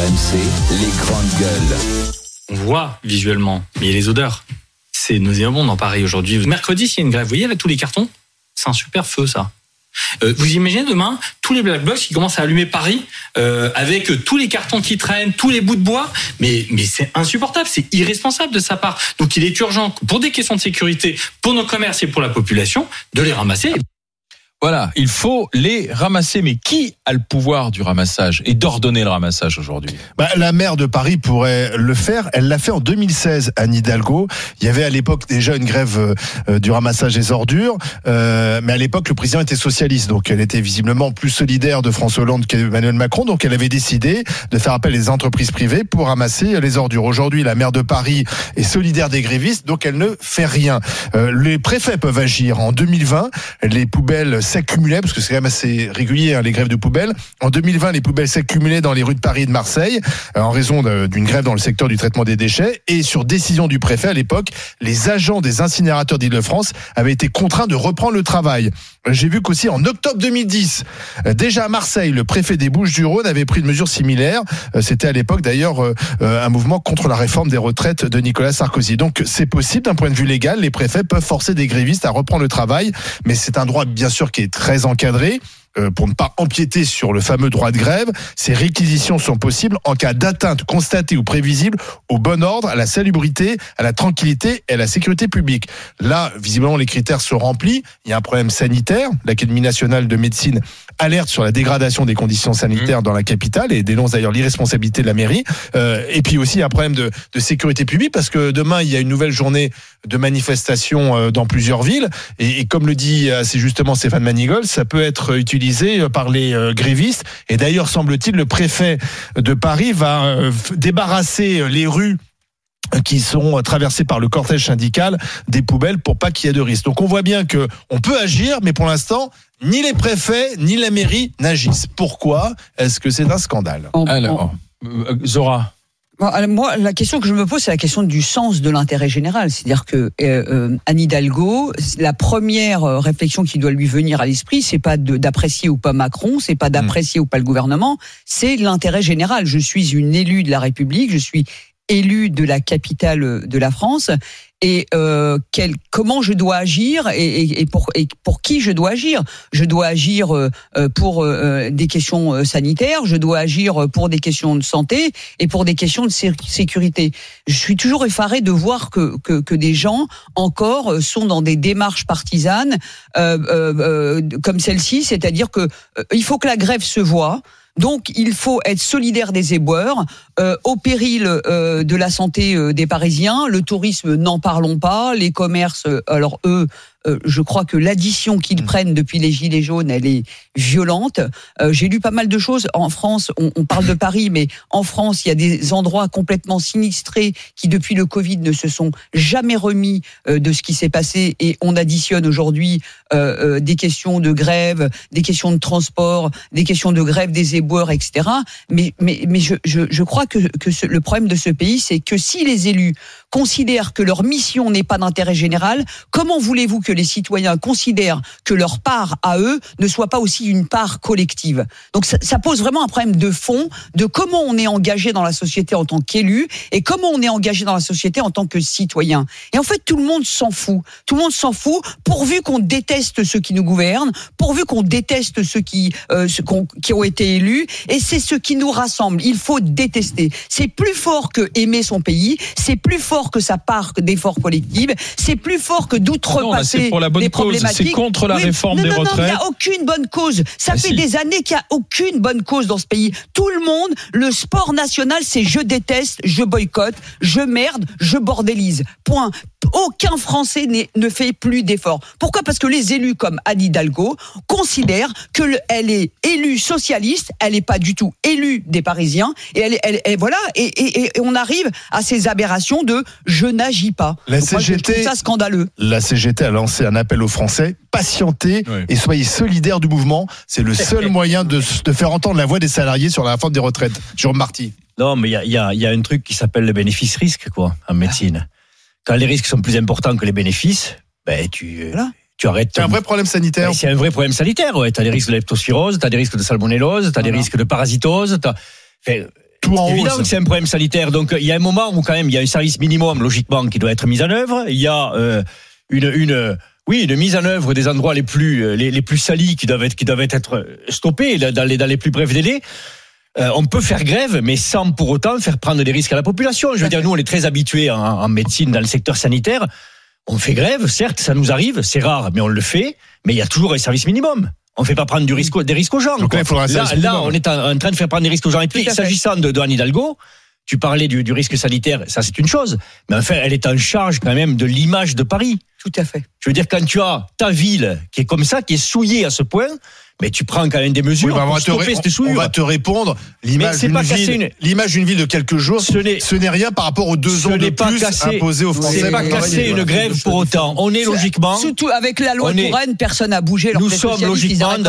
Les grandes gueules. On voit visuellement, mais il y a les odeurs. C'est nauséabond dans Paris aujourd'hui. Mercredi, s'il y a une grève, vous voyez là tous les cartons C'est un super feu ça. Euh, vous imaginez demain tous les black blocs qui commencent à allumer Paris euh, avec tous les cartons qui traînent, tous les bouts de bois, mais mais c'est insupportable, c'est irresponsable de sa part. Donc il est urgent pour des questions de sécurité, pour nos commerces et pour la population, de les ramasser. Voilà, il faut les ramasser. Mais qui a le pouvoir du ramassage et d'ordonner le ramassage aujourd'hui? Bah, La maire de Paris pourrait le faire. Elle l'a fait en 2016, Anne Hidalgo. Il y avait à l'époque déjà une grève euh, du ramassage des ordures. Euh, mais à l'époque, le président était socialiste. Donc elle était visiblement plus solidaire de François Hollande qu'Emmanuel Macron. Donc elle avait décidé de faire appel les entreprises privées pour ramasser les ordures. Aujourd'hui, la maire de Paris est solidaire des grévistes. Donc elle ne fait rien. Euh, les préfets peuvent agir. En 2020, les poubelles s'accumulaient, parce que c'est quand même assez régulier, hein, les grèves de poubelles. En 2020, les poubelles s'accumulaient dans les rues de Paris et de Marseille, euh, en raison d'une grève dans le secteur du traitement des déchets. Et sur décision du préfet à l'époque, les agents des incinérateurs d'Île-de-France avaient été contraints de reprendre le travail. J'ai vu qu'aussi en octobre 2010, euh, déjà à Marseille, le préfet des Bouches-du-Rhône avait pris une mesure similaire. Euh, c'était à l'époque d'ailleurs un mouvement contre la réforme des retraites de Nicolas Sarkozy. Donc c'est possible d'un point de vue légal, les préfets peuvent forcer des grévistes à reprendre le travail, mais c'est un droit bien sûr qui est très encadré. Euh, pour ne pas empiéter sur le fameux droit de grève, ces réquisitions sont possibles en cas d'atteinte constatée ou prévisible au bon ordre, à la salubrité, à la tranquillité et à la sécurité publique. Là, visiblement, les critères sont remplis. Il y a un problème sanitaire. L'Académie nationale de médecine alerte sur la dégradation des conditions sanitaires mmh. dans la capitale et dénonce d'ailleurs l'irresponsabilité de la mairie. Euh, et puis aussi, il y a un problème de, de, sécurité publique parce que demain, il y a une nouvelle journée de manifestation euh, dans plusieurs villes. Et, et comme le dit assez justement Stéphane Manigol, ça peut être utilisé utilisé par les euh, grévistes. Et d'ailleurs, semble-t-il, le préfet de Paris va euh, débarrasser les rues qui sont traversées par le cortège syndical des poubelles pour pas qu'il y ait de risque. Donc on voit bien que on peut agir, mais pour l'instant, ni les préfets ni la mairie n'agissent. Pourquoi Est-ce que c'est un scandale? Alors, euh, Zora moi, la question que je me pose, c'est la question du sens de l'intérêt général. C'est-à-dire que euh, euh, Anne Hidalgo, la première euh, réflexion qui doit lui venir à l'esprit, c'est pas d'apprécier ou pas Macron, c'est pas d'apprécier ou pas le gouvernement, c'est l'intérêt général. Je suis une élue de la République, je suis élue de la capitale de la France et euh, quel, comment je dois agir et, et, pour, et pour qui je dois agir? Je dois agir euh, euh, pour euh, des questions sanitaires, je dois agir pour des questions de santé et pour des questions de sécurité. Je suis toujours effaré de voir que, que, que, des gens encore sont dans des démarches partisanes euh, comme celle-ci, c'est-à-dire que il faut que la grève se voit. Donc il faut être solidaire des éboueurs, euh, au péril euh, de la santé euh, des Parisiens. Le tourisme, n'en parlons pas. Les commerces, alors eux, euh, je crois que l'addition qu'ils mm. prennent depuis les Gilets jaunes, elle est violente. Euh, j'ai lu pas mal de choses. En France, on, on, parle de Paris, mais en France, il y a des endroits complètement sinistrés qui, depuis le Covid, ne se sont jamais remis euh, de ce qui s'est passé. Et on additionne aujourd'hui des questions de grève, des questions de transport, des questions de grève des éboueurs, etc. Mais, mais, mais je, je, je crois que, que ce, le problème de ce pays, c'est que si les élus considèrent que leur mission n'est pas d'intérêt général, comment voulez-vous que les citoyens considèrent que leur part à eux ne soit pas aussi une part collective Donc ça, ça pose vraiment un problème de fond de comment on est engagé dans la société en tant qu'élu et comment on est engagé dans la société en tant que citoyen. Et en fait, tout le monde s'en fout. Tout le monde s'en fout pourvu qu'on déteste ceux qui nous gouvernent, pourvu qu'on déteste ceux qui, euh, ceux qui ont été élus. Et c'est ce qui nous rassemble. Il faut détester. C'est plus fort que aimer son pays. C'est plus fort que sa part d'effort collectif, c'est plus fort que d'outrepasser pour la bonne cause. C'est contre la réforme des retraites. il n'y a aucune bonne cause. Ça ah, fait des années qu'il n'y a aucune bonne cause dans ce pays. Tout le monde, le sport national, c'est je déteste, je boycotte, je merde, je bordélise. Point aucun Français ne fait plus d'efforts. Pourquoi? Parce que les élus comme Anne Hidalgo considèrent qu'elle est élue socialiste, elle n'est pas du tout élue des Parisiens, et elle, elle, voilà, et, on arrive à ces aberrations de je n'agis pas. La CGT, ça scandaleux. La CGT a lancé un appel aux Français patientez et soyez solidaires du mouvement. C'est le seul moyen de, faire entendre la voix des salariés sur la réforme des retraites. Jérôme Marty. Non, mais il y a, y a, un truc qui s'appelle le bénéfice-risque, quoi, en médecine quand les risques sont plus importants que les bénéfices, ben tu tu arrêtes. C'est un vrai problème sanitaire. Ben, c'est un vrai problème sanitaire. Ouais, t'as des risques de leptospirose, t'as des risques de salmonellose, t'as des risques de parasitose. tout en C'est haut. évident que c'est un problème sanitaire. Donc il y a un moment où quand même il y a un service minimum logiquement qui doit être mis en œuvre. Il y a euh, une, une oui une mise en œuvre des endroits les plus euh, les, les plus salis qui doivent être qui doivent être stoppés dans les dans les plus brefs délais. Euh, on peut faire grève, mais sans pour autant faire prendre des risques à la population. Je veux dire, nous, on est très habitués en, en médecine, dans le secteur sanitaire. On fait grève, certes, ça nous arrive, c'est rare, mais on le fait. Mais il y a toujours un service minimum. On ne fait pas prendre du risque, des risques aux gens. Donc là, Là, on est en, en train de faire prendre des risques aux gens. Et puis, s'agissant de, de Anne Hidalgo, tu parlais du, du risque sanitaire, ça c'est une chose. Mais enfin, elle est en charge quand même de l'image de Paris. Tout à fait. Je veux dire, quand tu as ta ville qui est comme ça, qui est souillée à ce point, mais tu prends quand même des mesures Oui, bah, on, va te stopper cette on va te répondre. L'image d'une pas ville, une- l'image d'une ville de quelques jours, Ce n'est- ce n'est rien par rapport aux deux Ce ans de n'est pas plus casser- imposés aux Français. C'est pas pour casser une voilà. grève pour autant. On est logiquement, Surtout avec la loi Touraine, personne n'a bougé. nous sommes logiquement une,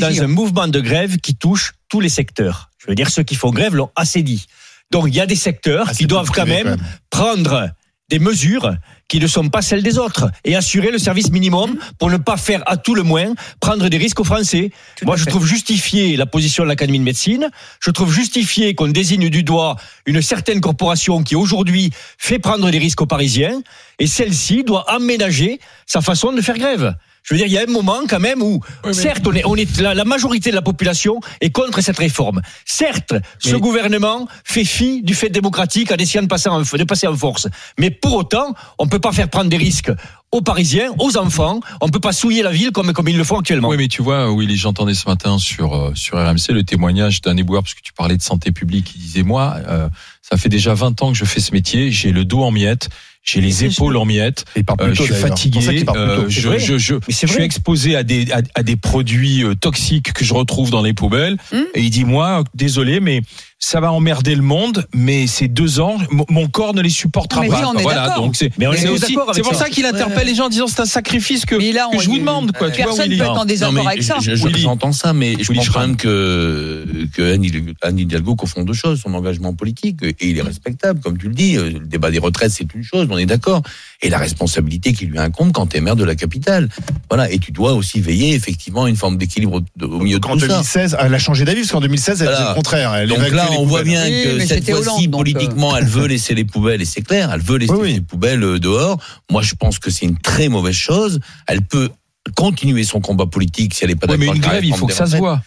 dans un mouvement de grève qui touche tous les secteurs. Je veux dire, ceux qui font grève l'ont assez dit. Donc il y a des secteurs Ah, qui doivent quand même, prendre des mesures qui ne sont pas celles des autres et assurer le service minimum pour ne pas faire à tout le moins prendre des risques aux Français. Tout Moi, je fait. trouve justifié la position de l'Académie de médecine. Je trouve justifié qu'on désigne du doigt une certaine corporation qui aujourd'hui fait prendre des risques aux Parisiens et celle-ci doit aménager sa façon de faire grève. Je veux dire, il y a un moment quand même où, certes, on est, on est la, la majorité de la population est contre cette réforme. Certes, ce Mais- gouvernement fait fi du fait démocratique en essayant de passer en, de passer en force. Mais pour autant, on peut pas faire prendre des risques aux Parisiens, aux enfants. On peut pas souiller la ville comme comme ils le font actuellement. Oui, mais tu vois, Willy, j'entendais ce matin sur euh, sur RMC le témoignage d'un éboueur parce que tu parlais de santé publique. Il disait moi, euh, ça fait déjà 20 ans que je fais ce métier. J'ai le dos en miettes, j'ai les épaules en miettes. Euh, je suis fatigué, euh, je, vrai. je, suis exposé à des, à, à des produits euh, toxiques que je retrouve dans les poubelles. Hum. Et il dit, moi, désolé, mais ça va emmerder le monde, mais ces deux ans, mon- corps ne les supportera Non, mais pas. oui, on est voilà, donc c'est Mais on est c'est tous aussi- d'accord avec c'est pour ça. ça qu'il interpelle les gens en disant c'est un sacrifice que, Mais là, que je vous demande. Quoi, Personne Willy. peut être en désaccord avec ça. je-. J'entends ça, mais je pense quand même que, que Anne Hidalgo- Anne Hidalgo confond deux choses, son engagement politique, et il est respectable, comme tu le dis. euh, Le débat des retraites, c'est une chose, on est d'accord. Et la responsabilité qui lui incombe quand tu es maire de la capitale. Voilà. Et tu dois aussi veiller, effectivement, à une forme d'équilibre de- au milieu de En tout ça. 2016, elle a changé d'avis parce qu'en 2016, elle Voilà. faisait le contraire. Elle Donc là, on voit bien Oui, que cette fois-ci, donc, politiquement, elle veut laisser les poubelles, et c'est clair, elle veut laisser Oui, oui. les poubelles euh, dehors. Moi, je pense que c'est une très mauvaise chose. Elle peut continuer son combat politique si elle n'est pas d'accord. mais une grève, il faut que ça se voit.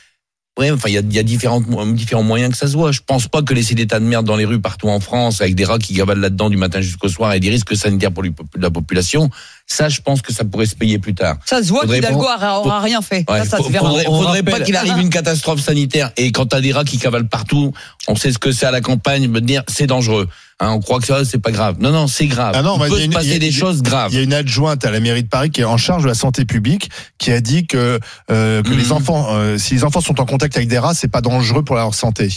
Ouais, enfin, il y a, il y a différentes, différents moyens que ça se voit. Je pense pas que laisser des tas de merde dans les rues partout en France, avec des rats qui gavalent là-dedans du matin jusqu'au soir et des risques sanitaires pour la population, ça, je pense que ça pourrait se payer plus tard. Ça se voit qu'Hidalgo aura aura rien fait. Ouais, ça, se verra. faudrait, faudrait pas qu'il arrive une catastrophe sanitaire. Et quand t'as des rats qui cavalent partout, on sait ce que c'est à la campagne, me dire c'est dangereux. Hein, on croit que ça, c'est pas grave. Non, non, c'est grave. Ah non, il bah, il y peut se une- passer a- des choses graves. Il y a une adjointe à la mairie de Paris qui est en charge de la santé publique qui a dit que, euh, que Mhm. les enfants, euh, si les enfants sont en contact avec des rats, c'est pas dangereux pour leur santé.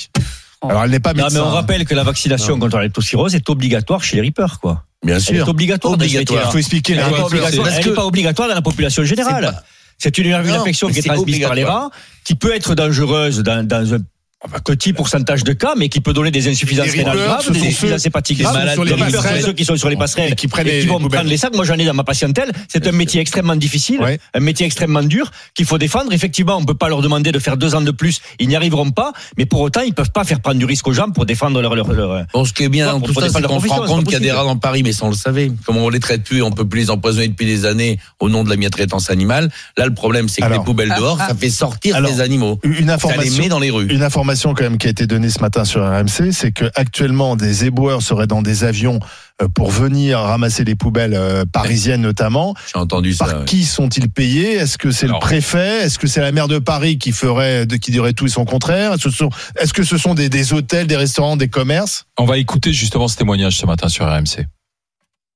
Alors elle n'est pas Non, médecin. mais on rappelle que la vaccination contre la leptospirose est obligatoire chez les rippers, quoi. Bien Elle est sûr. obligatoire. ce Obligatoire. métier-là. Il faut expliquer Elle n'est pas, obligatoire, elle que- pas obligatoire dans la population générale. C'est une, infection qui est transmise par les obligatoire. rats, qui peut être dangereuse dans, dans un enfin, petit pourcentage de cas, mais qui peut donner des insuffisances Les rénales graves, des insuffisances hépatiques graves. c'est ceux qui sont sur les passerelles Et qui prennent et les- qui vont les poubelles. prendre les sacs. Moi, j'en ai dans ma patientèle. C'est un métier extrêmement difficile, Ouais. un métier extrêmement dur qu'il faut défendre. Effectivement, on peut pas leur demander de faire deux ans de plus. Ils n'y arriveront pas, mais pour autant, ils peuvent pas faire prendre du risque aux gens pour défendre leur, leur, leur- Bon, ce qui est bien dans tout ça, c'est qu'on se rend compte qu'il y a des rats dans Paris, mais ça on le savait. Comme on les traite plus, on peut plus les empoisonner depuis des années au nom de la maltraitance animale. Là, le problème, c'est que les poubelles dehors, ah, ça fait sortir les animaux. Une Ça les information. met dans les rues. Une information quand même qui a été donnée ce matin sur RMC, c'est que actuellement des éboueurs seraient dans des avions euh, pour venir ramasser les poubelles euh, parisiennes notamment. J'ai entendu ça. Par ouais. qui sont-ils payés? Est-ce que c'est le préfet? Est-ce que c'est la maire de Paris qui ferait, qui dirait tout et son contraire? Est-ce que ce sont, est-ce que ce sont des, des hôtels, des restaurants, des commerces? On va écouter justement ce témoignage ce matin sur RMC.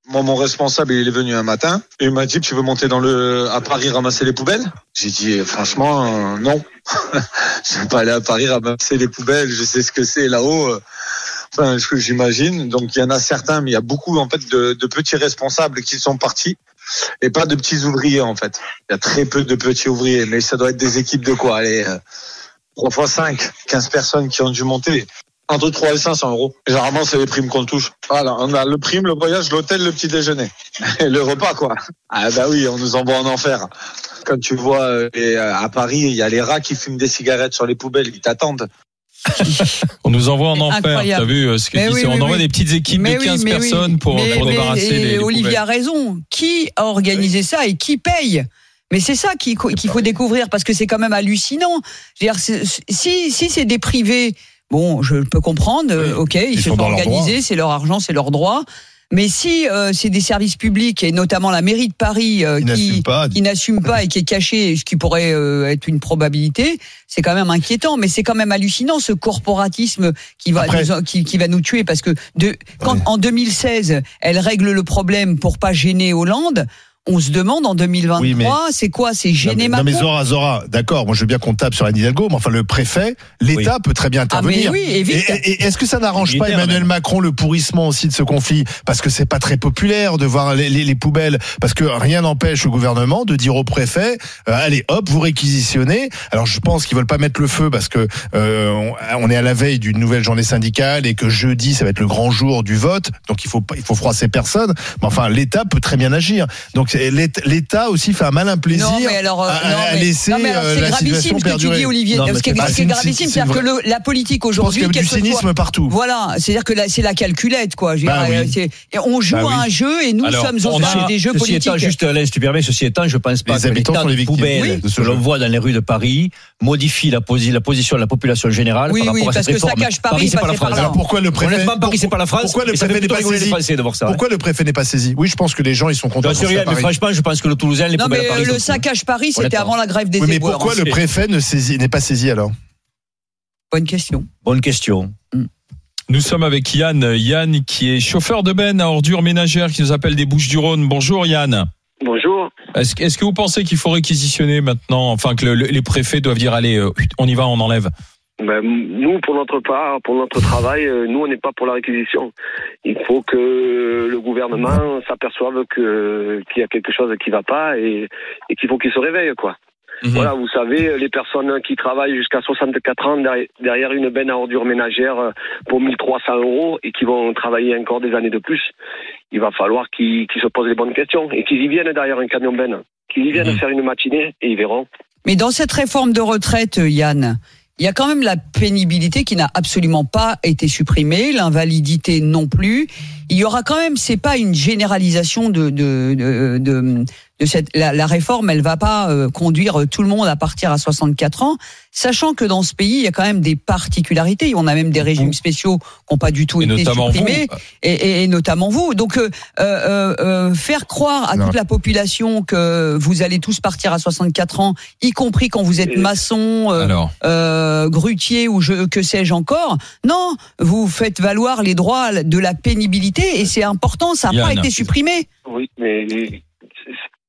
Moi, mon responsable, il est venu un matin et il m'a dit Tu veux monter dans le à Paris ramasser les poubelles? J'ai dit eh, franchement euh, non. je vais pas aller à Paris ramasser les poubelles. Je sais ce que c'est là-haut. euh. Enfin, ce que j'imagine. Donc il y en a certains, mais il y a beaucoup en fait de, petits responsables qui sont partis et pas de petits ouvriers en fait. Il y a très peu de petits ouvriers, mais ça doit être des équipes de quoi? Allez, euh, 3 fois 5, 15 personnes qui ont dû monter. Entre 3 et 500 euros. Généralement, c'est les primes qu'on touche. Voilà, on a le prime, le voyage, l'hôtel, le petit déjeuner. Et le repas, quoi. Ah bah oui, on nous envoie en enfer. Quand tu vois euh, les- euh, à Paris, il y a les rats qui fument des cigarettes sur les poubelles, ils t'attendent. On nous envoie en enfer. T'as vu euh, ce que oui, On oui, envoie oui. des petites équipes Mais de oui, 15 mais oui. personnes pour, Mais- pour mais- débarrasser et les, les Olivier poubelles. a raison. Qui a organisé ça et qui paye? Mais c'est ça qu'il faut découvrir parce que c'est quand même hallucinant. Je veux dire, si c'est des privés, bon, je peux comprendre. euh, ok, ils, Ils se sont organisés, c'est leur argent, c'est leur droit. Mais si euh, c'est des services publics et notamment la mairie de Paris euh, qui pas. n'assume pas et qui est caché, ce qui pourrait euh, être une probabilité, c'est quand même inquiétant. Mais c'est quand même hallucinant ce corporatisme qui va Après- nous, qui, qui va nous tuer parce que de quand en 2016 elle règle le problème pour pas gêner Hollande. On se demande en 2023, Oui, mais- c'est quoi C'est Non gêner mais, non, mais Macron Zora, Zora, d'accord, moi je veux bien qu'on tape sur Anne Hidalgo, mais enfin le préfet, l'État peut très bien Ah mais intervenir. oui, et Et, est-ce que ça n'arrange pas Emmanuel même. Macron le pourrissement aussi de ce conflit? Parce que c'est pas très populaire de voir les, les- les poubelles. Parce que rien n'empêche au gouvernement de dire au préfet euh, allez hop vous réquisitionnez. Alors je pense qu'ils veulent pas mettre le feu parce que euh, on, on est à la veille d'une nouvelle journée syndicale et que jeudi ça va être le grand jour du vote. Donc il faut pas- il faut froisser personne. Mais enfin l'État peut très bien agir. Donc l'État aussi fait un malin plaisir Non mais alors, euh, à, non, à mais- laisser non, mais alors, euh, c'est la gravissime situation ce que tu perdurer. dis Olivier. Non, ce qui est, est c'est- gravissime, c'est c'est-à-dire que le- la politique Je pense aujourd'hui, qu'il y a du cynisme partout. Voilà, c'est-à-dire que là, c'est la calculette, quoi. Bah dire, oui. et on joue Bah oui. à un jeu et nous Alors, sommes au stade des jeux Ceci politiques. étant, juste Alain, si tu permets, ceci étant, je pense pas Les que habitants l'état de victimes poubelle oui, que l'on jeu. voit dans les rues de Paris modifie la, posi- la position de la population générale Oui, par oui, rapport à parce cette que ça réforme. cache Paris, c'est pas la France. là. Alors pourquoi le préfet Honnêtement, Paris, c'est pas la France. Pourquoi le préfet n'est pas saisi. Pourquoi le préfet n'est pas saisi? Oui, je pense que les gens ils sont contents. Franchement, je pense que le Toulousain, les Non, poubelles mais à Paris. euh, le saccage Paris, c'était avant la grève des Oui, mais éboueurs. pourquoi hein. le préfet ne saisit- n'est pas saisi alors? Bonne question. Bonne question. Nous sommes avec Yann. Yann qui est chauffeur de benne à ordures ménagères qui nous appelle des Bouches du Rhône. Bonjour Yann. Bonjour. Est-ce que- vous pensez qu'il faut réquisitionner maintenant, enfin que le- le- les préfets doivent dire allez, euh, on y va, on enlève? Ben, nous, pour notre part, pour notre travail, euh, nous, on n'est pas pour la réquisition. Il faut que le gouvernement s'aperçoive que qu'il y a quelque chose qui va pas et, et qu'il faut qu'il se réveille, quoi. Mhm. Voilà, vous savez, les personnes qui travaillent jusqu'à 64 ans derrière- une benne à ordures ménagères euh, pour 1300 euros et qui vont travailler encore des années de plus, il va falloir qu'ils qu'ils se posent les bonnes questions et qu'ils y viennent derrière un camion benne, qu'ils y viennent Mhm. faire une matinée et ils verront. Mais dans cette réforme de retraite, euh, Yann, il y a quand même la pénibilité qui n'a absolument pas été supprimée, l'invalidité non plus. Il y aura quand même, c'est pas une généralisation de de de, de, de cette la, la réforme, elle va pas euh, conduire tout le monde à partir à 64 ans, sachant que dans ce pays, il y a quand même des particularités. On a même des régimes spéciaux qui n'ont pas du tout Et été supprimés et, et- et notamment vous. Donc, euh, euh, euh, faire croire à Non. toute la population que vous allez tous partir à 64 ans, y compris quand vous êtes maçon, euh, euh, grutier ou je, que sais-je encore. Non, vous faites valoir les droits de la pénibilité et c'est important, ça n'a pas été supprimé. Oui, mais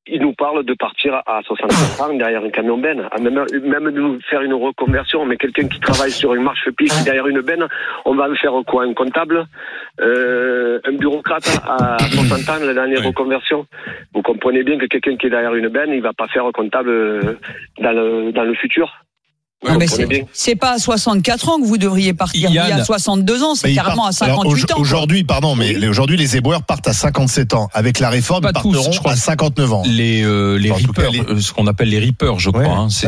il nous parle de partir à 64 ans derrière un camion benne, même, même de nous faire une reconversion. Mais quelqu'un qui travaille sur une marche pique derrière une benne, on va le faire quoi Un comptable euh, Un bureaucrate à 60 ans dans les Oui. reconversions Vous comprenez bien que quelqu'un qui est derrière une benne, il va pas faire comptable euh, dans le, dans le futur. C'est pas à 64 ans que vous devriez partir. Yann. Il y a 62 ans, c'est ils carrément à partent- alors, 58 au- ans. Aujourd'hui, pardon, mais les- aujourd'hui les éboueurs partent à 57 ans. Avec la réforme, Pas ils tous, partiront je crois. à 59 ans. les euh, les reapers, les- euh, ce qu'on appelle les reapers, je crois. Ouais. hein, ouais. c'est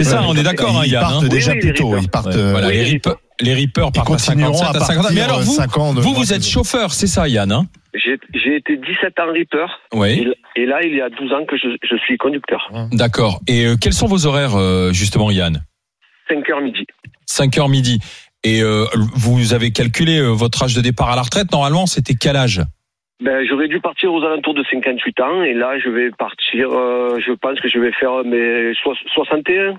ils ça, on est d'accord, hein, Ils Yann. partent hein déjà plus les tôt. reapers. Ils partent. Euh, voilà, les reapers, Ils partent à continueront 57 à à 50 partir Mais alors vous, 5 ans. de- vous vous êtes chauffeur, c'est ça, Yann hein J'ai été 17 ans Reaper Oui. et, et là, il y a 12 ans que je, je suis conducteur. D'accord. Et euh, quels sont vos horaires, euh, justement, Yann? 5 heures midi. 5 heures midi. Et euh, vous avez calculé euh, votre âge de départ à la retraite? Normalement, c'était quel âge? Ben, j'aurais dû partir aux alentours de 58 ans et là je vais partir, euh, je pense que je vais faire mes soix- 61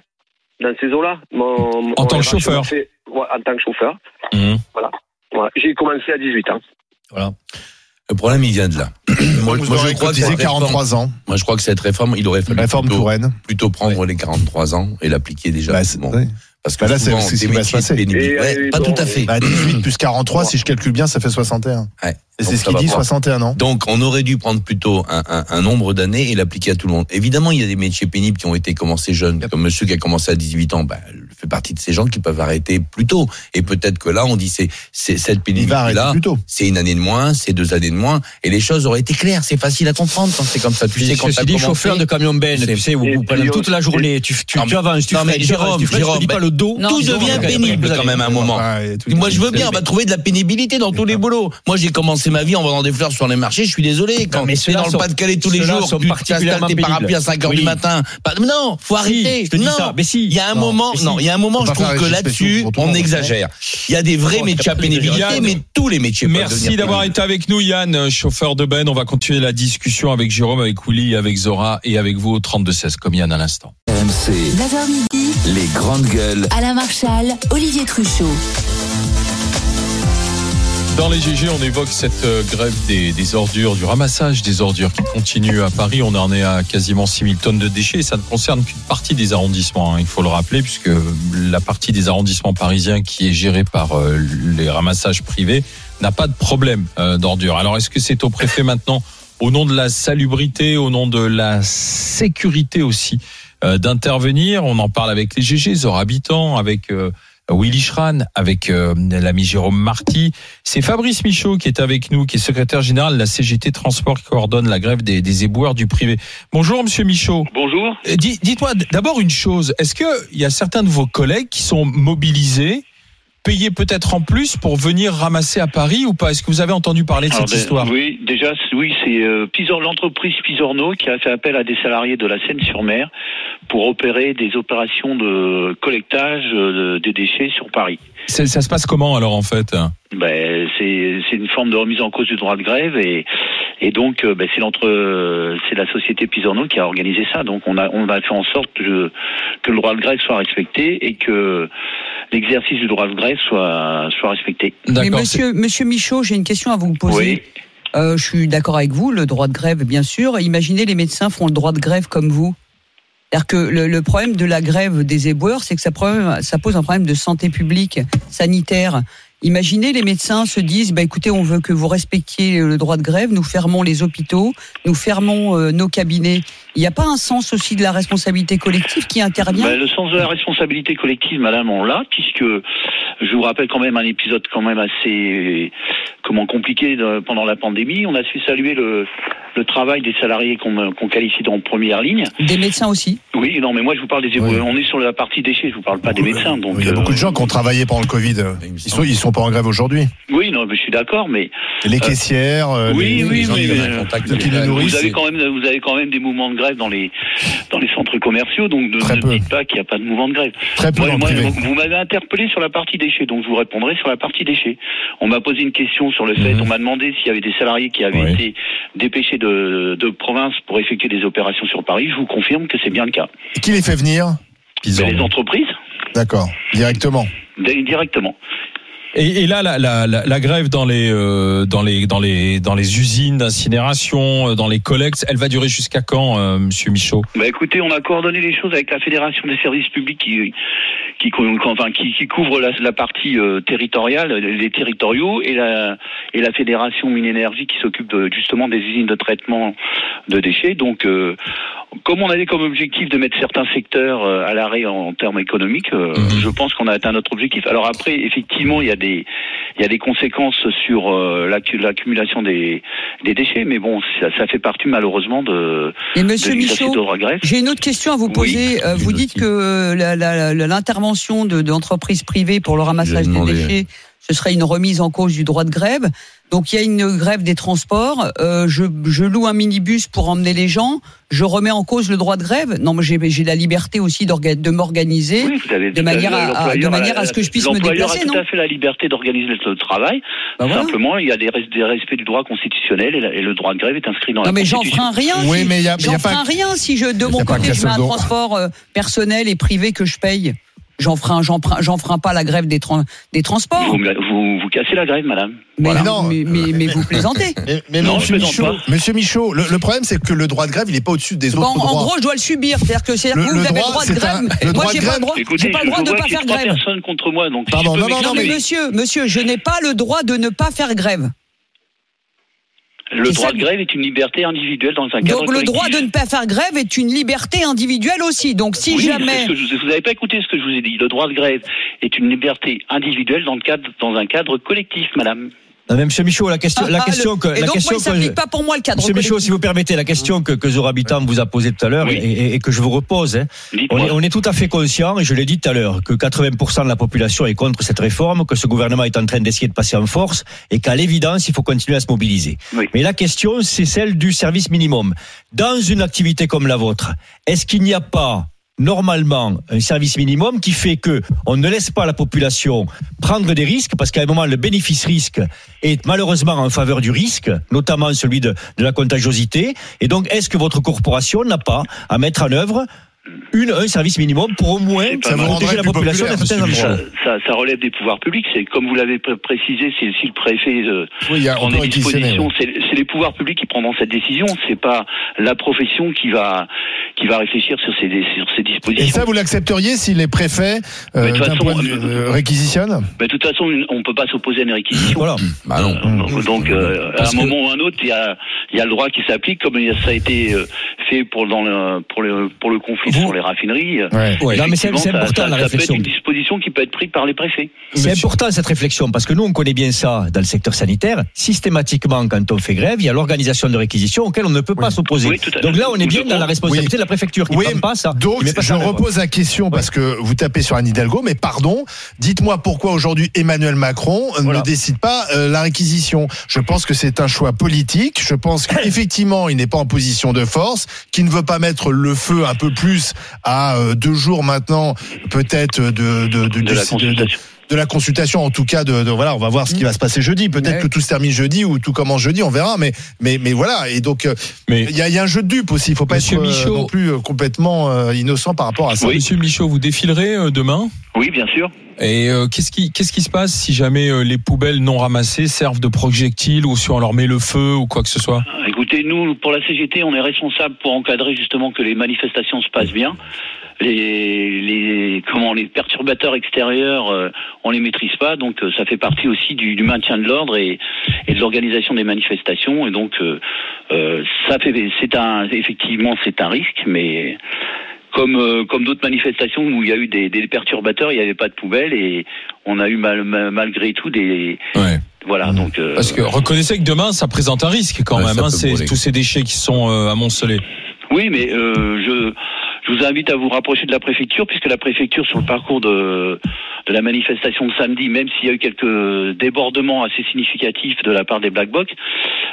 dans ces eaux-là. Mon- mon tant que chauffeur. m'a fait- ouais, En tant que chauffeur. Ouais, J'ai commencé à 18 ans. Voilà. Le problème, il vient de là. moi, je crois que cette réforme- 43 ans. moi, je crois que cette réforme, il aurait fallu Réforme plutôt, plutôt prendre les 43 ans et l'appliquer déjà. Bah, c'est- Bon. ouais. Parce que Bah là, c'est- souvent, c'est ce des qui va se métiers passer. pénibles- Et, Ouais, pas bon, tout à fait. Bah, 18 plus 43, si je calcule bien, ça fait 61. Ouais. Et Donc, c'est ce qu'il dit, voir. 61 ans. Donc, on aurait dû prendre plutôt un, un- un nombre d'années et l'appliquer à tout le monde. Évidemment, il y a des métiers pénibles qui ont été commencés jeunes, comme monsieur qui a commencé à 18 ans. Bah, le fait partie de ces gens qui peuvent arrêter plus tôt. Et peut-être que là, on dit c'est c'est cette pénibilité-là, plus tôt. c'est une année de moins, c'est deux années de moins, et les choses auraient été claires. C'est facile à comprendre quand c'est comme ça. Tu sais quand Ceci t'as dit, commencé. chauffeur de camion Ben, C'est- tu sais, où, pendant toute la journée, tu, tu, Non, tu avances, tu non, mais freines, tu Jérôme, tu te pas le dos. tout Jérôme, devient pénible quand même à un moment. Moi, je veux bien, on va trouver de la pénibilité dans tous les boulots. Moi, j'ai commencé ma vie en vendant des fleurs sur les marchés. Je suis désolé. Quand tu ceux-là dans le Pas-de-Calais tous les jours, tu t'installes tes parapluies à pénibles. 5 heures Oui. du matin. Non, faut arrêter. Mais si. Il y a un moment, non, il y a un moment, je trouve que là-dessus, on exagère. Il y a des vrais métiers à pénibilité, mais tous les métiers Merci d'avoir été avec nous, Yann, chauffeur de Ben. On va continuer la discussion avec Jérôme, avec Willy, avec Zora et avec vous au 32-16, comme Yann à l'instant. 9h midi, les grandes gueules. Alain Marchal, Olivier Truchot. Dans les GG, on évoque cette euh, grève des, des ordures, du ramassage des ordures qui continue à Paris. On en est à quasiment 6000 tonnes de déchets. Ça ne concerne qu'une partie des arrondissements, hein, il faut le rappeler, puisque la partie des arrondissements parisiens qui est gérée par euh, les ramassages privés n'a pas de problème euh, d'ordures. Alors, est-ce que c'est au préfet maintenant, au nom de la salubrité, au nom de la sécurité aussi, d'intervenir? On en parle avec les GG, Zora Habitant, avec... Willy Schran, avec euh, l'ami Jérôme Marty. C'est Fabrice Michaud qui est avec nous, qui est secrétaire général de la CGT Transport qui coordonne la grève des, des éboueurs du privé. Bonjour Monsieur Michaud. Bonjour. Euh, dis- Dites-moi d'abord une chose. Est-ce qu'il y a certains de vos collègues qui sont mobilisés, payés peut-être en plus pour venir ramasser à Paris ou pas? Est-ce que vous avez entendu parler de Alors, cette ben, histoire? Oui, déjà, oui, c'est euh, l'entreprise Pisorno qui a fait appel à des salariés de la Seine-sur-Mer pour opérer des opérations de collectage euh, des déchets sur Paris. Ça se passe comment alors en fait? Ben, c'est c'est une forme de remise en cause du droit de grève et et donc euh, ben, c'est l'entre c'est la société Pisorno qui a organisé ça. Donc on a on a fait en sorte que, que le droit de grève soit respecté et que l'exercice du droit de grève soit soit respecté. Mais D'accord. monsieur, monsieur Michaud, j'ai une question à vous poser. Oui. Euh, je suis d'accord avec vous, le droit de grève, bien sûr. Imaginez les médecins font le droit de grève comme vous. C'est-à-dire que le, le problème de la grève des éboueurs, c'est que ça, problème- ça pose un problème de santé publique, sanitaire. Imaginez les médecins se disent, bah, écoutez, on veut que vous respectiez le droit de grève, nous fermons les hôpitaux, nous fermons euh, nos cabinets. Il n'y a pas un sens aussi de la responsabilité collective qui intervient? Ben, le sens de la responsabilité collective, madame, on l'a, puisque je vous rappelle quand même un épisode quand même assez comment compliqué de- pendant la pandémie. On a su saluer le, le travail des salariés qu'on qualifie en première ligne. Des médecins aussi? Oui, non, mais moi je vous parle des Oui. On est sur la partie déchets, je vous parle pas des médecins. Donc Il y a beaucoup de euh, gens qui ont travaillé pendant le Covid. Ils sont, ils sont pas en grève aujourd'hui. Oui, non, mais je suis d'accord, mais Les caissières, euh, oui, les, oui, les gens oui, qui mais, euh, les vous nourrissent. vous avez quand même vous avez quand même des mouvements de grève dans les dans les centres commerciaux, donc ne, ne dites pas qu'il n'y a pas de mouvement de grève. Très peu moi, privé. vous m'avez interpellé sur la partie déchets, donc je vous répondrai sur la partie déchets. On m'a posé une question sur le fait, Mhm. on m'a demandé s'il y avait des salariés qui avaient Oui. été dépêchés de, de province pour effectuer des opérations sur Paris. Je vous confirme que c'est bien le cas. Qui les fait venir Mais les entreprises, D'accord, directement. di- directement. Et, et là, la, la, la, la grève dans les, euh, dans les, dans les, dans les usines d'incinération, euh, dans les collectes, elle va durer jusqu'à quand, euh, Monsieur Michaud? Bah écoutez, on a coordonné les choses avec la Fédération des services publics qui qui, enfin, qui, qui couvre la, la partie euh, territoriale, les territoriaux, et la et la Fédération Mine Énergie qui s'occupe de, justement des usines de traitement de déchets. Donc, euh, comme on avait comme objectif de mettre certains secteurs euh, à l'arrêt en, termes économiques, euh, Mhm. je pense qu'on a atteint notre objectif. Alors après, effectivement, il y a des il y a des conséquences sur l'accu- l'accumulation des des déchets, mais bon, ça, ça fait partie malheureusement de Et monsieur Michaud, de grève. J'ai une autre question à vous poser. Vous dites aussi. que la- la- de- d'entreprises privées pour le ramassage des déchets, ce serait une remise en cause du droit de grève. Donc il y a une grève des transports. Euh, je, je loue un minibus pour emmener les gens. Je remets en cause le droit de grève. Non, mais j'ai j'ai la liberté aussi de m'organiser. Oui, de manière à- à- de manière à ce que je puisse me déplacer, a tout non à fait la liberté d'organiser le travail. Bah voilà. Simplement, il y a des, res- des respects du droit constitutionnel et, la- et le droit de grève est inscrit dans Non la mais j'en Constitution. ferai rien. Oui, si- mais il y a- il y a j'en pas- ferai rien si je de mon côté je mets un transport euh, personnel et privé que je paye. J'en ferai j'en ferai- pas la grève des, tran- des transports. Vous, vous, vous cassez la grève, madame. Mais, Voilà. non, mais, mais, mais vous plaisantez. Mais, mais Non, monsieur, je plaisante Michaud, pas. monsieur Michaud, le, le problème c'est que le droit de grève il n'est pas au-dessus des Bon, autres en droits. gros, je dois le subir. C'est-à-dire que c'est vous, vous avez droit, le droit de grève. un- le Moi, j'ai pas grève- le droit. Écoutez, J'ai pas le droit de vois pas faire grève. personnes contre moi, donc si Pardon, peux non, non, non, Non, mais monsieur, monsieur, je n'ai pas le droit de ne pas faire grève. Le droit ça, de grève est une liberté individuelle dans un cadre Donc le droit de ne pas faire grève est une liberté individuelle aussi. Donc si Oui, jamais je- vous n'avez pas écouté ce que je vous ai dit. Le droit de grève est une liberté individuelle dans le cadre dans un cadre collectif, madame. Non, mais Monsieur Michaud, la question, Ah, la ah, question le- que, et la donc question moi, il que- s'applique pas pour moi le cadre Monsieur Michaud, collectif. si vous permettez, la question que, que Zora Habitant vous a posée tout à l'heure Oui. et, et- et que je vous repose, hein, on, est, on est tout à fait conscient, et je l'ai dit tout à l'heure, que 80% de la population est contre cette réforme, que ce gouvernement est en train d'essayer de passer en force, et qu'à l'évidence, il faut continuer à se mobiliser. Oui. Mais la question, c'est celle du service minimum. Dans une activité comme la vôtre, est-ce qu'il n'y a pas normalement un service minimum qui fait que on ne laisse pas la population prendre des risques parce qu'à un moment le bénéfice risque est malheureusement en faveur du risque, notamment celui de, la contagiosité. Et donc, est-ce que votre corporation n'a pas à mettre en œuvre une, un service minimum pour au moins protéger la population monsieur endroits Ça, relève des pouvoirs publics. C'est comme vous l'avez pré- précisé, c'est si le préfet euh, Oui, il y a, on prend des dispositions, c'est les pouvoirs publics qui prendront cette décision. C'est pas la profession qui va qui va réfléchir sur ces sur ces Et dispositions. ça, vous l'accepteriez si les préfets, euh, Mais de toute d'un façon, point de vue, euh, réquisitionnent? Mais de toute façon, on peut pas s'opposer à une réquisition. Voilà. Bah non. Euh, donc, euh, à un que- moment ou à un autre, il y a, il y a le droit qui s'applique, comme ça a été euh, fait pour, dans le, pour, le, pour le conflit Vous- sur les raffineries. euh, Ouais. Ouais. Non, mais c'est c'est important ça, la ça réflexion. peut être une disposition qui peut être prise par les préfets. C'est Monsieur- important cette réflexion parce que nous on connaît bien ça dans le secteur sanitaire. Systématiquement, quand on fait grève, il y a l'organisation de réquisition auquel on ne peut pas s'opposer. Oui, tout à fait. Donc là, on est bien dans la responsabilité de la préfecture qui Oui, pas ça. Donc, pas je ça repose la question parce que vous tapez sur Anne Hidalgo, mais pardon, dites-moi pourquoi aujourd'hui Emmanuel Macron Voilà. ne décide pas euh, la réquisition. Je pense que c'est un choix politique. Je pense qu'effectivement, il n'est pas en position de force, qu'il ne veut pas mettre le feu un peu plus à euh, deux jours maintenant, peut-être de de, de, la de- consultation. de la consultation, en tout cas, de, de- voilà, on va voir ce qui va se passer jeudi. Peut-être Ouais. que tout se termine jeudi ou tout commence jeudi, on verra. Mais mais mais voilà. Et donc, euh, Mais il y a, il y a un jeu de dupe aussi. Il faut pas Monsieur être euh, Michaud. non plus euh, complètement euh, innocent par rapport à ça. Oui. Monsieur Michaud, vous défilerez euh, demain? Oui, bien sûr. Et euh, qu'est-ce qui qu'est-ce qui se passe si jamais euh, les poubelles non ramassées servent de projectiles ou si on leur met le feu ou quoi que ce soit? Écoutez, nous, pour la CGT, on est responsable pour encadrer justement que les manifestations se passent bien. Les, les, comment, les perturbateurs extérieurs, euh, on les maîtrise pas, donc euh, ça fait partie aussi du, du maintien de l'ordre et, et de l'organisation des manifestations. Et donc, euh, euh, ça fait, c'est un, effectivement, c'est un risque, mais comme euh, comme d'autres manifestations où il y a eu des, des perturbateurs, il n'y avait pas de poubelle et on a eu mal, mal- malgré tout des, Ouais. voilà. Donc, euh, Parce que reconnaissez que demain ça présente un risque quand Ouais, même. Hein, tous ces déchets qui sont euh, amoncelés. Oui, mais euh, je, je vous invite à vous rapprocher de la préfecture, puisque la préfecture, sur le parcours de, de la manifestation de samedi, même s'il y a eu quelques débordements assez significatifs de la part des Black Blocs,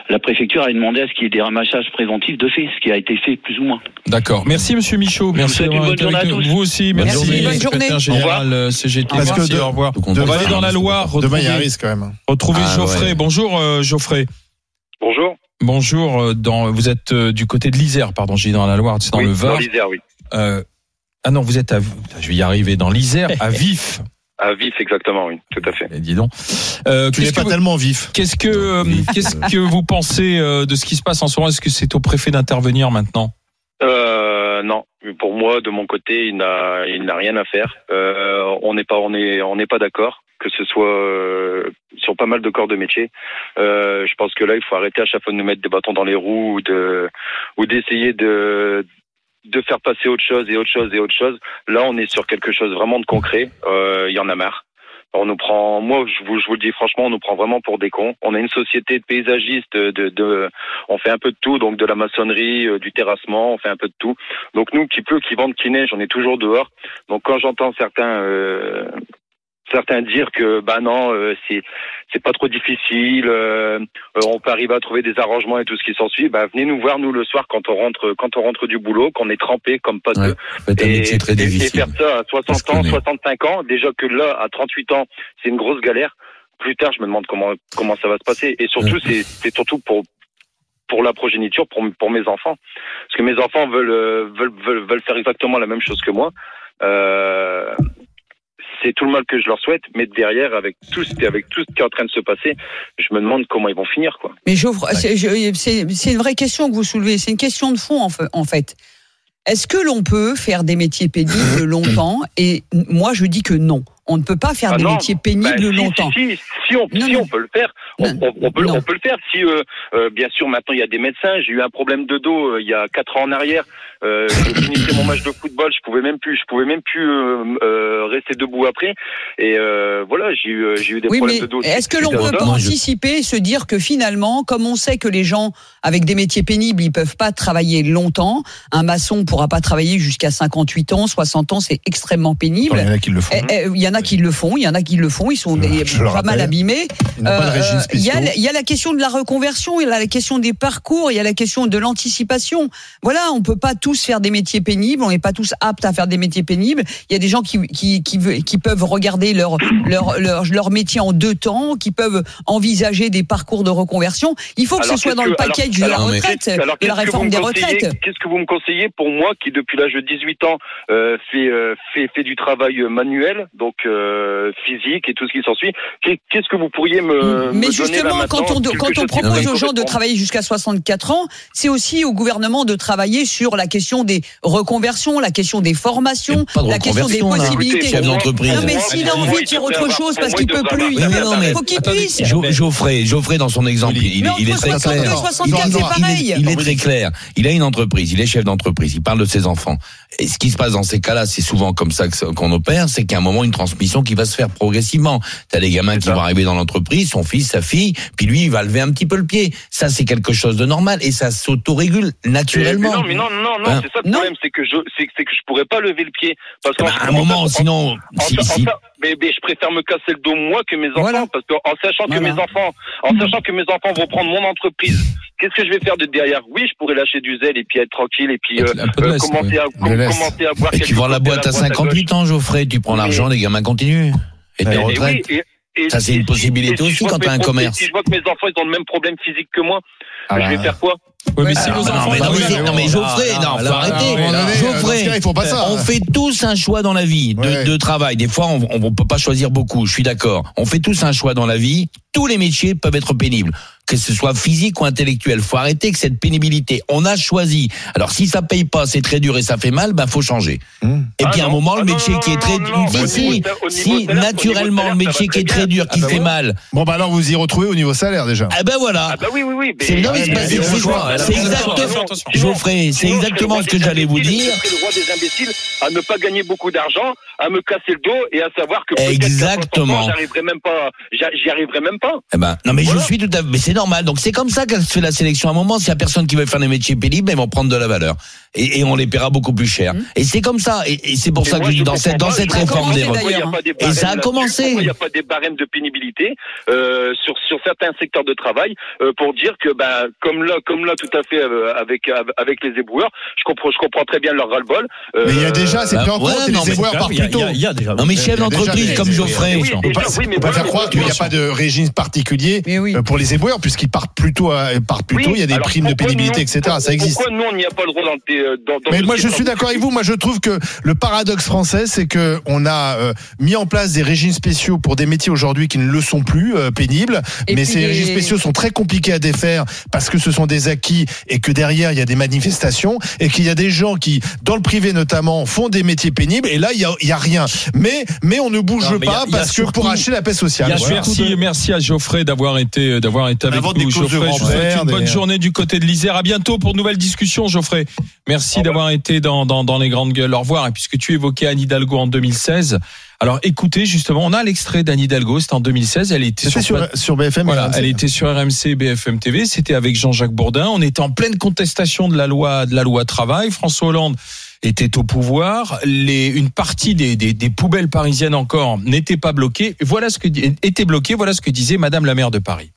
la préfecture a demandé à ce qu'il y ait des ramassages préventifs de fait, ce qui a été fait plus ou moins. D'accord. Merci Monsieur Michaud. Merci d'avoir bonne été journée avec à nous. tous. Vous aussi. Bonne Merci. journée. Bonne journée. général CGT. Parce Merci. que de- au revoir. On va aller dans la Loire. Demain, il y a un Retrouver, risque quand même. retrouver Ah, Geoffrey. ouais. Bonjour euh, Geoffrey. Bonjour. Bonjour. euh, Dans, vous êtes euh, du côté de l'Isère, pardon. J'ai dit dans la Loire, c'est dans Oui, le Var. Dans l'Isère, oui. Euh, ah non, vous êtes à. Je vais y arriver. Dans l'Isère, à Vif. À Vif, exactement, oui, tout à fait. Eh, dis donc. Euh, Tu n'es pas vous- tellement vif. Qu'est-ce que euh, qu'est-ce que vous pensez euh, de ce qui se passe en ce moment? Est-ce que c'est au préfet d'intervenir maintenant? Euh, non, pour moi, de mon côté, il n'a, il n'a rien à faire. Euh, on n'est pas, on est, on n'est pas d'accord que ce soit sur pas mal de corps de métier. Euh, je pense que là, il faut arrêter à chaque fois de nous mettre des bâtons dans les roues ou de, ou d'essayer de de faire passer autre chose et autre chose et autre chose. Là, on est sur quelque chose vraiment de concret. Euh, Il y en a marre. On nous prend, moi, je vous, je vous le dis franchement, on nous prend vraiment pour des cons. On a une société de paysagistes, de, de, on fait un peu de tout, donc de la maçonnerie, euh, du terrassement, on fait un peu de tout. Donc nous, qui pleut, qui vente, qui neige, on est toujours dehors. Donc quand j'entends certains, euh, certains dire que bah non, euh, c'est c'est pas trop difficile, euh, euh, on peut arriver à trouver des arrangements et tout ce qui s'ensuit. Bah venez nous voir nous le soir quand on rentre, quand on rentre du boulot, qu'on est trempé comme pas Ouais, un Et, et- faire ça à 60 Parce qu'on ans, est- 65 ans, déjà que là, à 38 ans, c'est une grosse galère. Plus tard, je me demande comment comment ça va se passer. Et surtout, c'est c'est surtout pour pour la progéniture, pour pour mes enfants, parce que mes enfants veulent euh, veulent veulent, veulent faire exactement la même chose que moi. Euh, c'est tout le mal que je leur souhaite, mais derrière, avec tout ce, avec tout ce qui est en train de se passer, je me demande comment ils vont finir, quoi. Mais c'est- une vraie question que vous soulevez. C'est une question de fond en fait. Est-ce que l'on peut faire des métiers pénibles longtemps? Et moi, je dis que non. On ne peut pas faire Ah des non, métiers Bah, pénibles si, longtemps. Si, si, si on, Non, si non. on peut le faire, on, on- on peut, on peut le faire. Si, euh, euh, bien sûr, maintenant il y a des médecins. J'ai eu un problème de dos euh, il y a quatre ans en arrière. Euh, je finissais mon match de football, je pouvais même plus, je pouvais même plus euh, euh, rester debout après. Et euh, voilà, j'ai eu, j'ai eu des Oui, problèmes mais de dos. est-ce que l'on peut pas anticiper, et se dire que finalement, comme on sait que les gens avec des métiers pénibles, ils peuvent pas travailler longtemps, un maçon pourra pas travailler jusqu'à 58 ans, 60 ans, c'est extrêmement pénible. Il y en a qui le font. Eh, eh, en a qui le font, il y en a qui le font, ils sont des- pas mal abîmés. Euh, Il y, a, y la question de la reconversion, il y a la question des parcours, il y a la question de l'anticipation. Voilà, on peut pas tous faire des métiers pénibles, on n'est pas tous aptes à faire des métiers pénibles. Il y a des gens qui, qui, qui, veulent- qui peuvent regarder leur, leur, leur, leur métier en deux temps, qui peuvent envisager des parcours de reconversion. Il faut que Alors, ce soit dans le alors- package de la alors, retraite, alors, de la réforme des retraites. Qu'est-ce que vous me conseillez pour moi qui, depuis l'âge de 18 ans, euh, fait, euh, fait, fait du travail manuel, donc euh, physique et tout ce qui s'ensuit Qu'est- Qu'est-ce que vous pourriez me, Mais me donner là justement, maintenant quand on, quand propose aux gens de travailler jusqu'à 64 ans, c'est aussi au gouvernement de travailler sur la question des reconversions, la question des formations, de la question des là. possibilités. Non, mais s'il a envie de faire autre chose parce qu'il peut plus, Oui, mais non, mais- il faut qu'il puisse. Geoffrey, Geoffrey dans son exemple, il, est très 62 clair. et 64, Il- c'est il- pareil. Il est très clair. Il a une entreprise, il est chef d'entreprise, il parle de ses enfants. Et ce qui se passe dans ces cas-là, c'est souvent comme ça qu'on opère, c'est qu'à un moment une transmission qui va se faire progressivement. T'as des gamins qui vont arriver dans l'entreprise, son fils, sa fille, puis lui il va lever un petit peu le pied. Ça c'est quelque chose de normal et ça s'autorégule naturellement. mais non, mais non, non, non, Hein c'est ça le problème, c'est que je, c'est, que je pourrais pas lever le pied parce Eh qu'en ben, à un moment, sinon, en- si- en- si- en- mais, mais je préfère me casser le dos moi que mes enfants parce qu'en sachant que mes enfants, en sachant que mes enfants vont prendre mon entreprise, qu'est-ce que je vais faire de derrière? Oui, je pourrais lâcher du zèle et puis être tranquille et puis euh, euh, commencer à De com- laisse. commencer à boire. Et tu vends la boîte à gauche. 58 ans, Geoffrey, tu prends l'argent, les gamins continuent. Et tes Et retraites. oui, et- et- Ça, c'est une si- possibilité et aussi quand que t'as mes un commerce. Si je vois que mes enfants ils ont le même problème physique que moi, Ah je vais faire quoi? Oui, mais si Ah, vos non, enfants mais, non, Geoffrey, non, faut arrêter. Geoffrey, pas ça. on fait tous un choix dans la vie de, Ouais. de travail. Des fois, on, on peut pas choisir beaucoup. Je suis d'accord. On fait tous un choix dans la vie. Tous les métiers peuvent être pénibles, que ce soit physique ou intellectuel. Faut arrêter que cette pénibilité. On a choisi. Alors, si ça paye pas, c'est très dur et ça fait mal, ben faut changer. Hum. Et puis Ah à un non, moment, le ah métier non, qui est très non, si, salaire, naturellement, le métier qui est très dur, qui Ah bah fait mal. Bon, bah alors vous y retrouvez au niveau salaire déjà. Ah ben voilà. Ah bah oui, oui, oui. C'est- mais c'est- mais- c'est- mais- c'est- choix, c'est exactement- Geoffrey, c'est exactement ce que j'allais vous dire. Le roi des imbéciles à ne pas gagner beaucoup d'argent, à me casser le dos et à savoir que peut-être qu'à 60 ans, Exactement. j'arriverai même pas, j'y arriverai même pas. Eh ben, non, mais Voilà. je suis tout à fait, mais c'est normal. Donc, c'est comme ça qu'elle se fait la sélection. À un moment, s'il y a personne qui veut faire des métiers pénibles, ils vont prendre de la valeur. Et, et on les paiera beaucoup plus cher. Et c'est comme ça. Et, et c'est pour Et ça moi, que je dis dans cette, dans cette réforme des retraites. Et ça a commencé. pourquoi Il n'y a pas des barèmes de pénibilité euh, sur sur certains secteurs de travail euh, pour dire que ben comme là comme là tout à fait euh, avec avec les éboueurs, je comprends je comprends très bien leur ras-le-bol. Euh, Mais il y a déjà, c'est bah, pris en compte, ouais, non, les mais éboueurs partent plus il y a- tôt. il y a déjà- Non, mais chef Il y a déjà d'entreprise des- comme Geoffrey. oui, On déjà, oui, mais peut faire croire qu'il n'y a pas de régime particulier oui. euh, pour les éboueurs, puisqu'ils partent plutôt, partent plus Oui, tôt, il y a des alors primes de pénibilité, nous- etc. Ça existe. Pourquoi nous on n'y a pas le droit dans le euh, dans, dans Mais moi, je suis d'accord avec vous. Moi, je trouve que le paradoxe français, c'est que on a euh, mis en place des régimes spéciaux pour des métiers aujourd'hui qui ne le sont plus euh, pénibles. Mais ces régimes spéciaux sont très compliqués à défaire parce que ce sont des acquis et que derrière il y a des manifestations et qu'il y a des gens qui, dans le privé notamment, font des métiers pénibles. Et là, il y a, il y a rien. Mais mais on ne bouge Non, mais il y a- pas il y a parce que surtout- pour acheter la paix sociale. Voilà. merci, merci à Geoffrey d'avoir été, d'avoir été avec nous. Geoffrey, je vous souhaite une bonne journée du côté de l'Isère. À bientôt pour de nouvelles discussions, Geoffrey. Merci d'avoir été dans, dans, dans les grandes gueules. Au revoir. Et puisque tu évoquais Anne Hidalgo en 2016, alors écoutez, justement, on a l'extrait d'Anne Hidalgo. C'était en 2016. Elle était sur, sur, sur BFM. voilà, RMC. elle était sur RMC BFM TV. C'était avec Jean-Jacques Bourdin. On était en pleine contestation de la loi, de la loi travail. François Hollande était au pouvoir. Les, une partie des, des, des poubelles parisiennes encore n'étaient pas bloquées. Voilà ce que était bloqué. Voilà ce que disait Madame la maire de Paris.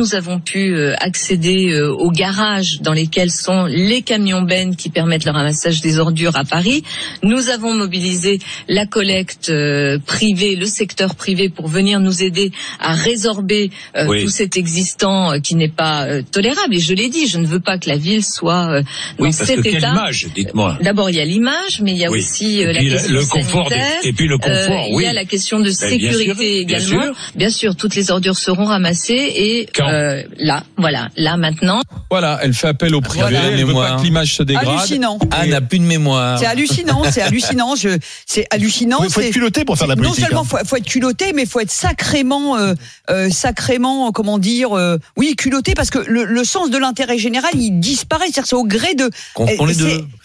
Nous avons pu euh, accéder euh, aux garages dans lesquels sont les camions bennes qui permettent le ramassage des ordures à Paris. Nous avons mobilisé la collecte euh, privée, le secteur privé pour venir nous aider à résorber Oui. tout cet existant qui n'est pas tolérable. Et je l'ai dit, je ne veux pas que la ville soit dans Oui, parce cet que quelle état. image, dites-moi. D'abord, il y a l'image, mais il y a Oui. aussi la question le confort des- et puis le confort, Euh, Il oui. y a la question de Ben, bien sécurité sûr, bien également. sûr. Bien sûr, toutes les ordures seront ramassées et Quand euh, là, voilà, là maintenant. Voilà, elle fait appel au privé. Voilà. Elle veut pas que l'image se dégrade. Hallucinant. Anne n'a plus de mémoire. C'est hallucinant, c'est hallucinant. Je, c'est hallucinant. Il faut être culotté pour faire de la Non politique. seulement hein. faut, faut être culotté, mais faut être sacrément, euh, euh, sacrément, comment dire, euh, oui, culotté, parce que le, le sens de l'intérêt général, il disparaît. C'est-à-dire, c'est au gré de. Confond Eh, les c'est-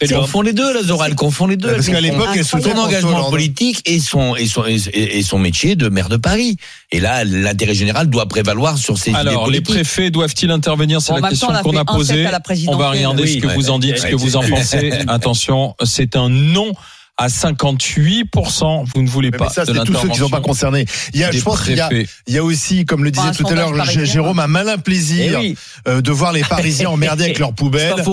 deux. Confond les deux, la Zora, elle confond les deux. Parce qu'à l'époque, elle son soutenait François engagement politique et son, et son, et, et son métier de maire de Paris. Et là, l'intérêt général doit prévaloir sur ses idées Alors, les préfets doivent-ils intervenir? C'est Bon, la question a qu'on a posée. On va regarder Oui, ce que ouais. vous en dites, ce que vous en pensez. Attention, c'est un non à 58%. Vous ne voulez Mais pas ça, de c'est tous ceux qui ne sont pas concernés. Il y a, je pense qu'il y a, préfets. il y a aussi, comme le disait tout à l'heure. Jérôme, un malin plaisir Eh oui. euh, de voir les Parisiens emmerder avec leurs poubelles.